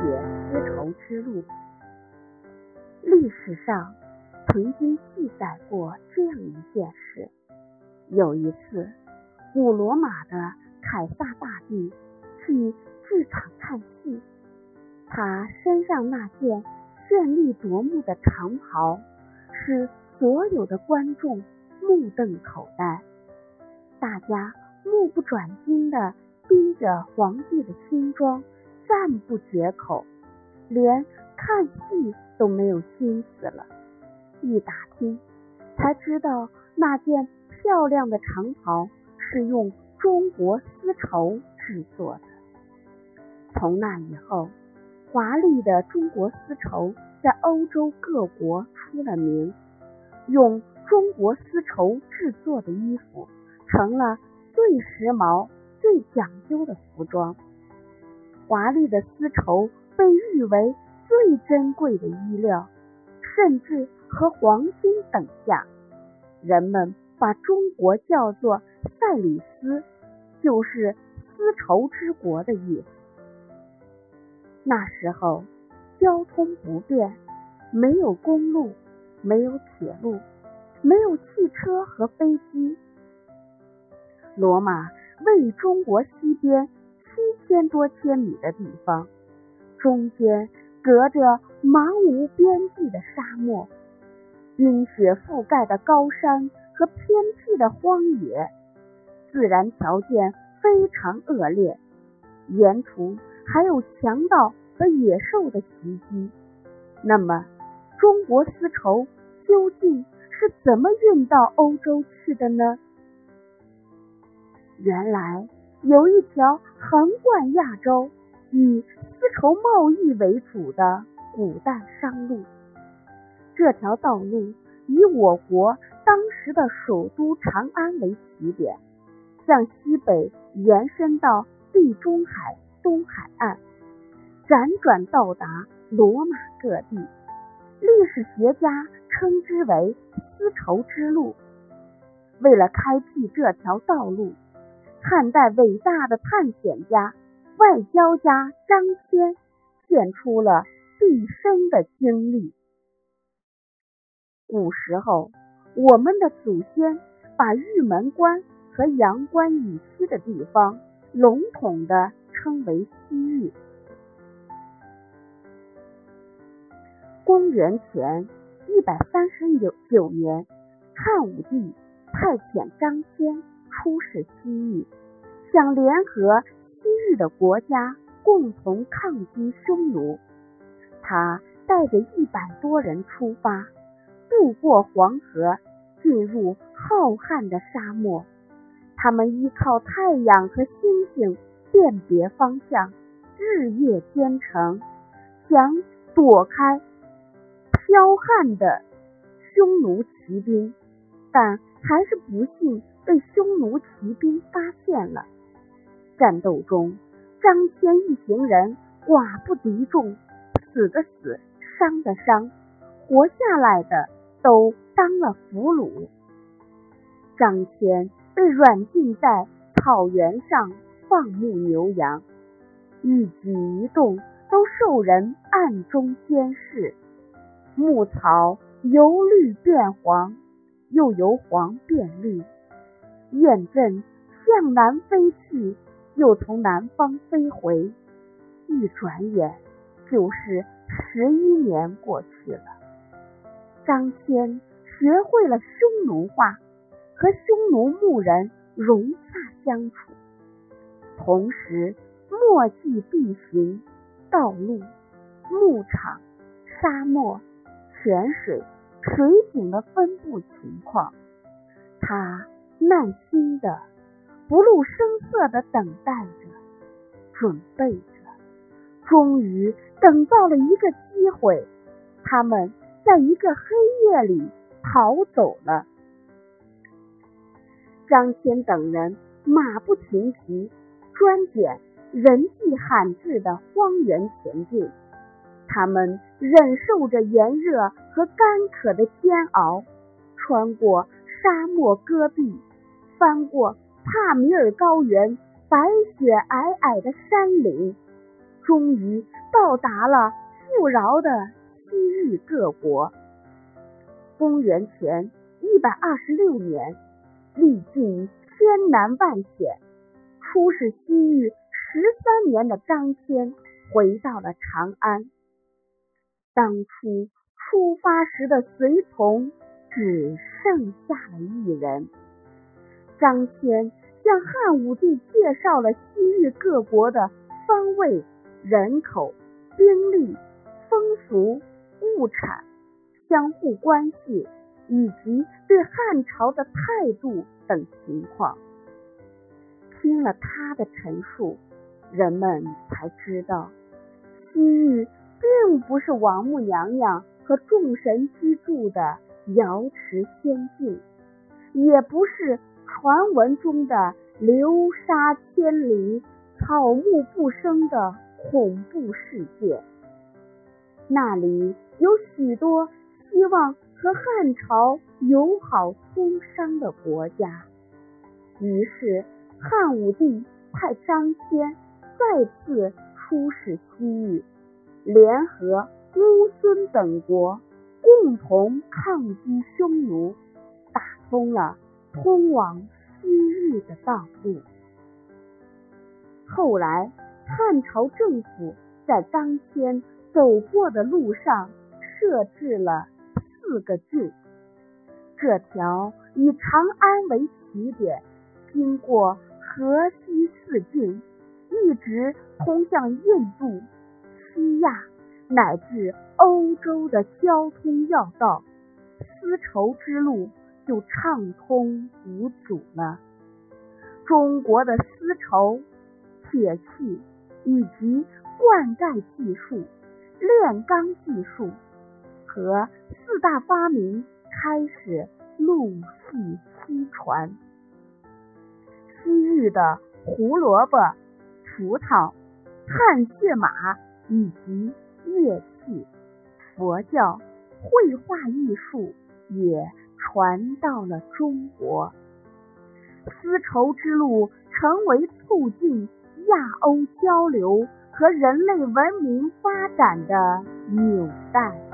写丝绸之路。历史上曾经记载过这样一件事：有一次，古罗马的凯撒大帝去剧场看戏，他身上那件绚丽夺目的长袍，使所有的观众目瞪口呆，大家目不转睛的盯着皇帝的新装。赞不绝口，连看戏都没有心思了。一打听，才知道那件漂亮的长袍是用中国丝绸制作的。从那以后，华丽的中国丝绸在欧洲各国出了名，用中国丝绸制作的衣服成了最时髦、最讲究的服装。华丽的丝绸被誉为最珍贵的衣料，甚至和黄金等价。人们把中国叫做赛里斯，就是丝绸之国的意思。那时候交通不便，没有公路，没有铁路，没有汽车和飞机。罗马为中国西边。七千多千米的地方，中间隔着茫无边际的沙漠、冰雪覆盖的高山和偏僻的荒野，自然条件非常恶劣，沿途还有强盗和野兽的袭击。那么，中国丝绸究竟是怎么运到欧洲去的呢？原来。有一条横贯亚洲、以丝绸贸易为主的古代商路。这条道路以我国当时的首都长安为起点，向西北延伸到地中海东海岸，辗转到达罗马各地。历史学家称之为丝绸之路。为了开辟这条道路，汉代伟大的探险家、外交家张骞献出了毕生的精力。古时候，我们的祖先把玉门关和阳关以西的地方笼统的称为西域。公元前一百三十九年，汉武帝派遣张骞。出使西域，想联合西域的国家共同抗击匈奴。他带着一百多人出发，渡过黄河，进入浩瀚的沙漠。他们依靠太阳和星星辨别方向，日夜兼程，想躲开剽悍的匈奴骑兵，但还是不幸。被匈奴骑兵发现了，战斗中，张骞一行人寡不敌众，死的死，伤的伤，活下来的都当了俘虏。张骞被软禁在草原上放牧牛羊，一举一动都受人暗中监视，牧草由绿变黄，又由黄变绿。雁阵向南飞去，又从南方飞回，一转眼就是十一年过去了。张骞学会了匈奴话，和匈奴牧人融洽相处，同时墨迹地形、道路、牧场、沙漠、泉水、水井的分布情况，他。耐心的、不露声色的等待着、准备着，终于等到了一个机会，他们在一个黑夜里逃走了。张骞等人马不停蹄，专拣人迹罕至的荒原前进。他们忍受着炎热和干渴的煎熬，穿过沙漠戈壁。翻过帕米尔高原白雪皑皑的山岭，终于到达了富饶的西域各国。公元前一百二十六年，历尽千难万险，出使西域十三年的张骞回到了长安。当初出发时的随从只剩下了一人。张骞向汉武帝介绍了西域各国的方位、人口、兵力、风俗、物产、相互关系以及对汉朝的态度等情况。听了他的陈述，人们才知道西域。并不是王母娘娘和众神居住的瑶池仙境，也不是传闻中的流沙千里、草木不生的恐怖世界。那里有许多希望和汉朝友好通商的国家。于是，汉武帝派张骞再次出使西域。联合乌孙等国，共同抗击匈奴，打通了通往西域的道路。后来，汉朝政府在当天走过的路上设置了四个郡。这条以长安为起点，经过河西四郡，一直通向印度。西亚乃至欧洲的交通要道，丝绸之路就畅通无阻了。中国的丝绸、铁器以及灌溉技术、炼钢技术和四大发明开始陆续西传。西域的胡萝卜、葡萄、汗血马。以及乐器、佛教、绘画艺术也传到了中国。丝绸之路成为促进亚欧交流和人类文明发展的纽带。